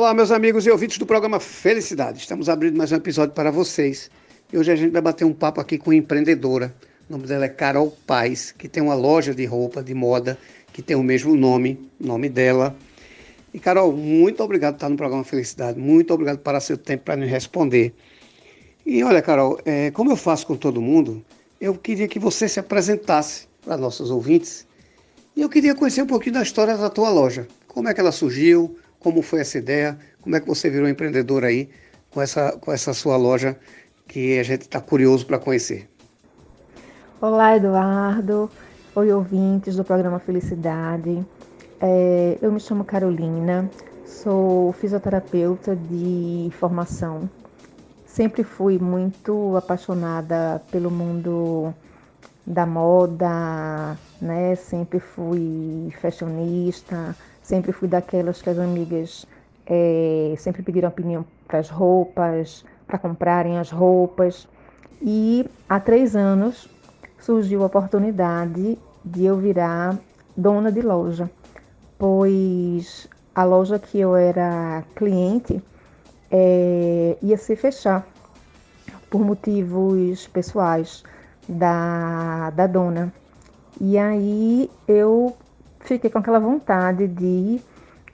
Olá, meus amigos e ouvintes do programa Felicidade. Estamos abrindo mais um episódio para vocês. E hoje a gente vai bater um papo aqui com uma empreendedora. O nome dela é Carol Paz, que tem uma loja de roupa, de moda, que tem o mesmo nome, nome dela. E Carol, muito obrigado por estar no programa Felicidade. Muito obrigado por seu tempo para nos responder. E olha, Carol, é, como eu faço com todo mundo, eu queria que você se apresentasse para nossos ouvintes. E eu queria conhecer um pouquinho da história da tua loja. Como é que ela surgiu? Como foi essa ideia? Como é que você virou empreendedor aí com essa, com essa sua loja que a gente está curioso para conhecer? Olá, Eduardo. Oi, ouvintes do programa Felicidade. É, eu me chamo Carolina, sou fisioterapeuta de formação. Sempre fui muito apaixonada pelo mundo da moda, né? Sempre fui fashionista, Sempre fui daquelas que as amigas é, sempre pediram opinião para as roupas, para comprarem as roupas. E há três anos surgiu a oportunidade de eu virar dona de loja, pois a loja que eu era cliente é, ia se fechar por motivos pessoais da, da dona. E aí eu fiquei com aquela vontade de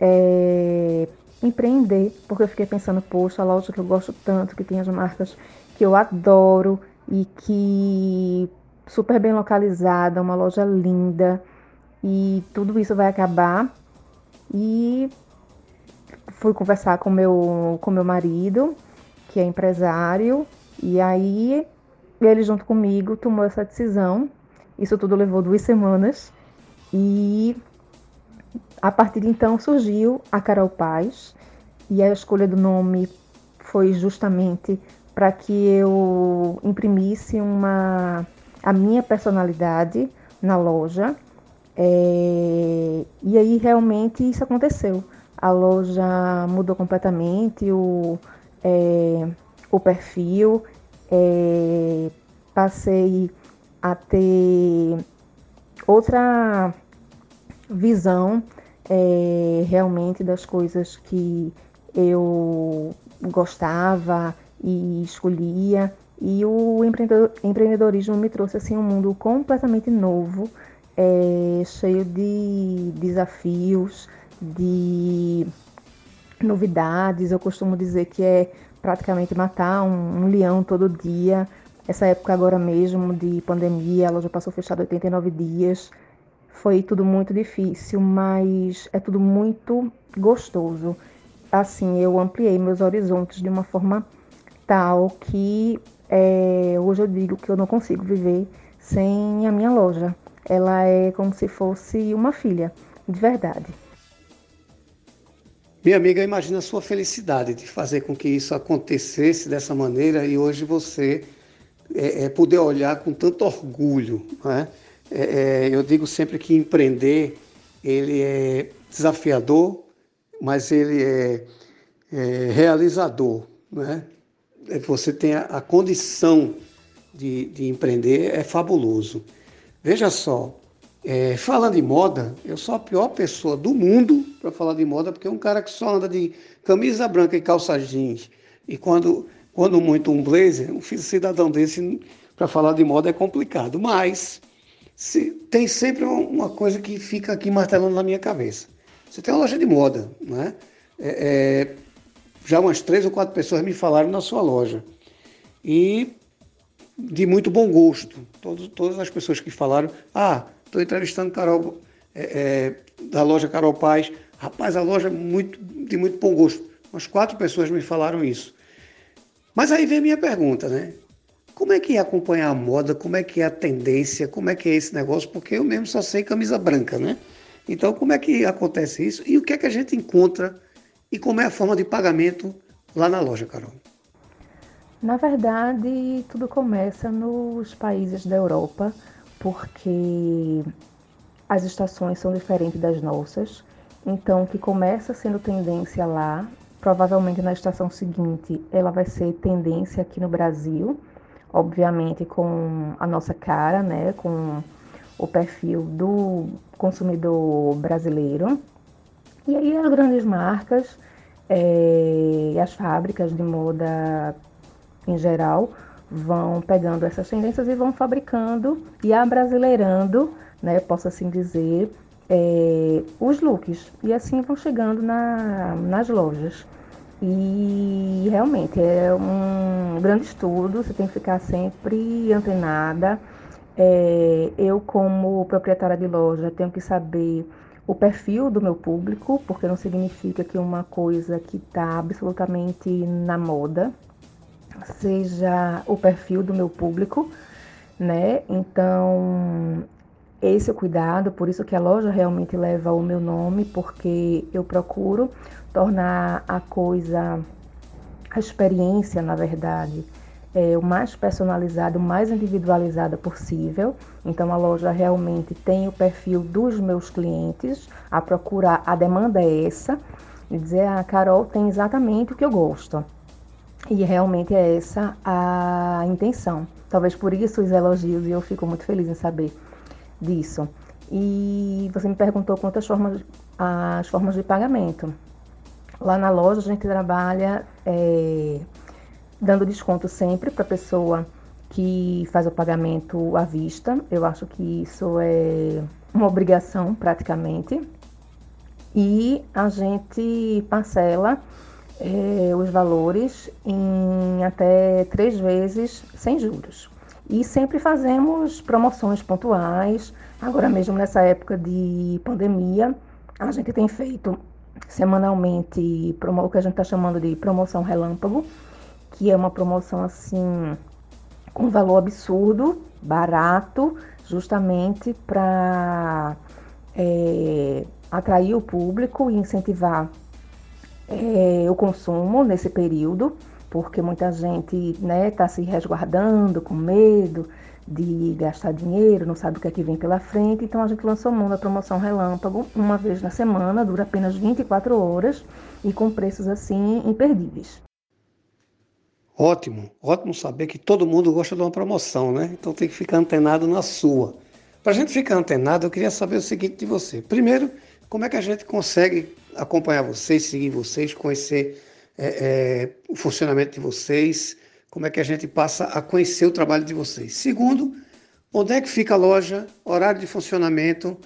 é, empreender, porque eu fiquei pensando, poxa, a loja que eu gosto tanto, que tem as marcas que eu adoro e que super bem localizada, uma loja linda e tudo isso vai acabar. E fui conversar com meu com meu marido, que é empresário, e aí ele junto comigo tomou essa decisão. Isso tudo levou duas semanas e a partir de então surgiu a Carol Paz e a escolha do nome foi justamente para que eu imprimisse uma a minha personalidade na loja. É, e aí realmente isso aconteceu. A loja mudou completamente o, é, o perfil, é, passei a ter outra visão é, realmente das coisas que eu gostava e escolhia. E o empreendedorismo me trouxe assim um mundo completamente novo, é, cheio de desafios, de novidades. Eu costumo dizer que é praticamente matar um, um leão todo dia. Essa época agora mesmo de pandemia, a loja passou fechada 89 dias. Foi tudo muito difícil, mas é tudo muito gostoso. Assim, eu ampliei meus horizontes de uma forma tal que é, hoje eu digo que eu não consigo viver sem a minha loja. Ela é como se fosse uma filha, de verdade. Minha amiga, imagina a sua felicidade de fazer com que isso acontecesse dessa maneira e hoje você é, é, poder olhar com tanto orgulho. Né? É, eu digo sempre que empreender ele é desafiador, mas ele é, é realizador. Né? Você tem a, a condição de, de, empreender, é fabuloso. Veja só, é, falando em moda, eu sou a pior pessoa do mundo para falar de moda, porque é um cara que só anda de camisa branca e calça jeans. E quando quando muito um blazer, um cidadão desse para falar de moda é complicado, mas se, tem sempre uma coisa que fica aqui martelando na minha cabeça. Você tem uma loja de moda, né? É, é, já umas três ou quatro pessoas me falaram na sua loja. E de muito bom gosto. Todas as pessoas que falaram, ah, estou entrevistando Carol, é, é, da loja Carol Paz. Rapaz, a loja é muito, de muito bom gosto. Umas quatro pessoas me falaram isso. Mas aí vem a minha pergunta, né? Como é que é acompanhar a moda? Como é que é a tendência? Como é que é esse negócio? Porque eu mesmo só sei camisa branca, né? Então, como é que acontece isso? E o que é que a gente encontra? E como é a forma de pagamento lá na loja, Carol? Na verdade, tudo começa nos países da Europa, porque as estações são diferentes das nossas. Então, o que começa sendo tendência lá Provavelmente na estação seguinte ela vai ser tendência aqui no Brasil, obviamente com a nossa cara, né, com o perfil do consumidor brasileiro. E aí as grandes marcas é, as fábricas de moda em geral vão pegando essas tendências e vão fabricando e abrasileirando, né, posso assim dizer, é, os looks. E assim vão chegando na, nas lojas. E realmente é um grande estudo, você tem que ficar sempre antenada. É, eu, como proprietária de loja, tenho que saber o perfil do meu público, porque não significa que uma coisa que está absolutamente na moda seja o perfil do meu público, né? Então, esse é o cuidado, por isso que a loja realmente leva o meu nome, porque eu procuro tornar a coisa, a experiência, na verdade, é, o mais personalizada, o mais individualizada possível. Então a loja realmente tem o perfil dos meus clientes, a procurar, a demanda é essa, e dizer, a ah, Carol tem exatamente o que eu gosto. E realmente é essa a intenção. Talvez por isso os elogios e eu fico muito feliz em saber disso. E você me perguntou quantas formas, as formas de pagamento. Lá na loja a gente trabalha é, dando desconto sempre para a pessoa que faz o pagamento à vista. Eu acho que isso é uma obrigação praticamente. E a gente parcela é, os valores em até três vezes sem juros. E sempre fazemos promoções pontuais. Agora mesmo nessa época de pandemia, a gente tem feito semanalmente o que a gente está chamando de promoção relâmpago, que é uma promoção assim com valor absurdo, barato, justamente para é, atrair o público e incentivar é, o consumo nesse período porque muita gente está né, tá se resguardando com medo de gastar dinheiro, não sabe o que é que vem pela frente. Então a gente lançou mão da promoção Relâmpago uma vez na semana, dura apenas 24 horas e com preços assim imperdíveis. Ótimo, ótimo saber que todo mundo gosta de uma promoção, né? Então tem que ficar antenado na sua. Para a gente ficar antenado, eu queria saber o seguinte de você. Primeiro, como é que a gente consegue acompanhar vocês, seguir vocês, conhecer é, é, o funcionamento de vocês, como é que a gente passa a conhecer o trabalho de vocês. Segundo, onde é que fica a loja, horário de funcionamento,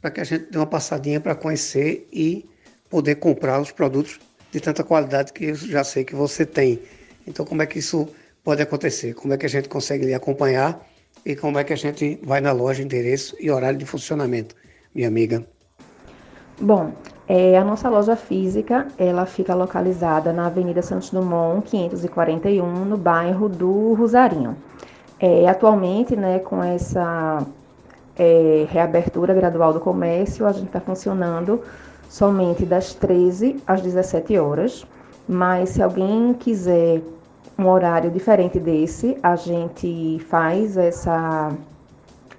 para que a gente dê uma passadinha para conhecer e poder comprar os produtos de tanta qualidade que eu já sei que você tem. Então, como é que isso pode acontecer? Como é que a gente consegue lhe acompanhar e como é que a gente vai na loja, endereço e horário de funcionamento, minha amiga? Bom, é, a nossa loja física, ela fica localizada na Avenida Santos Dumont, 541, no bairro do Rosarinho. É, atualmente, né, com essa é, reabertura gradual do comércio, a gente está funcionando somente das 13 às 17 horas, mas se alguém quiser um horário diferente desse, a gente faz essa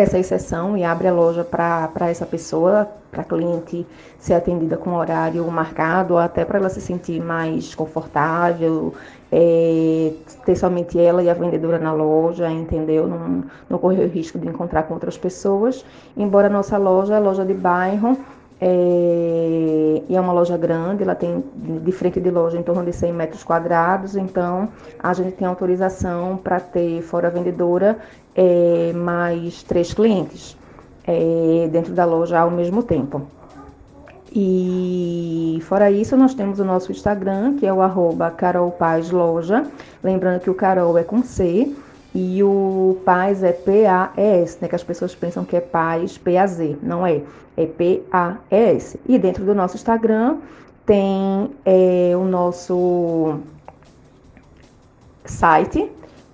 essa exceção e abre a loja para essa pessoa, para a cliente ser atendida com horário marcado, até para ela se sentir mais confortável, é, ter somente ela e a vendedora na loja, entendeu? Não, não correr o risco de encontrar com outras pessoas. Embora a nossa loja é loja de bairro, é, e é uma loja grande, ela tem de frente de loja em torno de 100 metros quadrados, então a gente tem autorização para ter, fora a vendedora, é, mais três clientes é, dentro da loja ao mesmo tempo. E fora isso, nós temos o nosso Instagram, que é o arroba. Lembrando que o Carol é com C e o Paz é P-A-E-S, né? Que as pessoas pensam que é Paz P-A-Z. Não é, é P-A-E-S. E dentro do nosso Instagram tem é, o nosso site,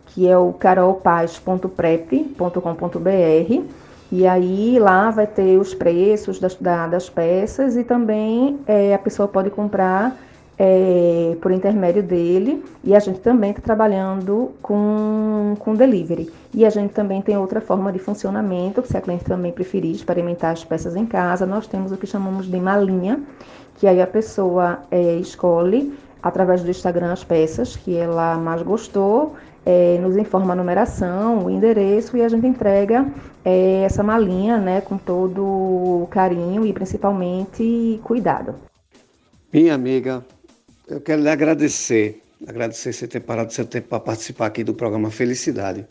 que é o carolpaz.prep.com.br. E aí lá vai ter os preços das, da, das peças e também é, a pessoa pode comprar é, por intermédio dele. E a gente também está trabalhando com, com delivery. E a gente também tem outra forma de funcionamento, que se a cliente também preferir experimentar as peças em casa, nós temos o que chamamos de malinha, que aí a pessoa é, escolhe através do Instagram as peças que ela mais gostou é, nos informa a numeração, o endereço e a gente entrega é, essa malinha né, com todo carinho e principalmente cuidado. Minha amiga, Eu quero lhe agradecer, agradecer você ter parado seu tempo para participar aqui do programa Felicidade.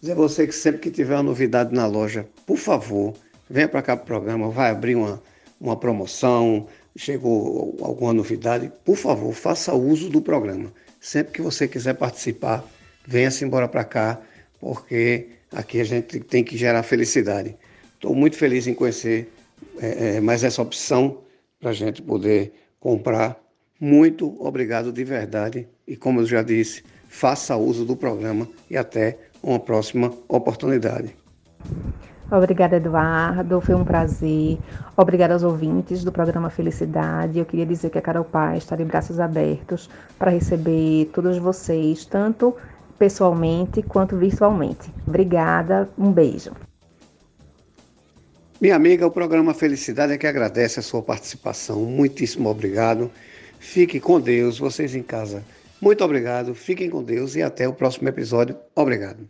Dizer a você que sempre que tiver uma novidade na loja, por favor, venha para cá para o programa, vai abrir uma, uma promoção, chegou alguma novidade, por favor, faça uso do programa. Sempre que você quiser participar, venha-se embora para cá, porque aqui a gente tem que gerar felicidade. Estou muito feliz em conhecer é, é, mais essa opção para a gente poder comprar. Muito obrigado de verdade e, como eu já disse, faça uso do programa e até uma próxima oportunidade. Obrigada, Eduardo. Foi um prazer. Obrigada aos ouvintes do programa Felicidade. Eu queria dizer que a Carol Paz está de braços abertos para receber todos vocês, tanto pessoalmente quanto virtualmente. Obrigada, um beijo. Minha amiga, o programa Felicidade é que agradece a sua participação. Muitíssimo obrigado. Fique com Deus, vocês em casa. Muito obrigado, fiquem com Deus e até o próximo episódio. Obrigado.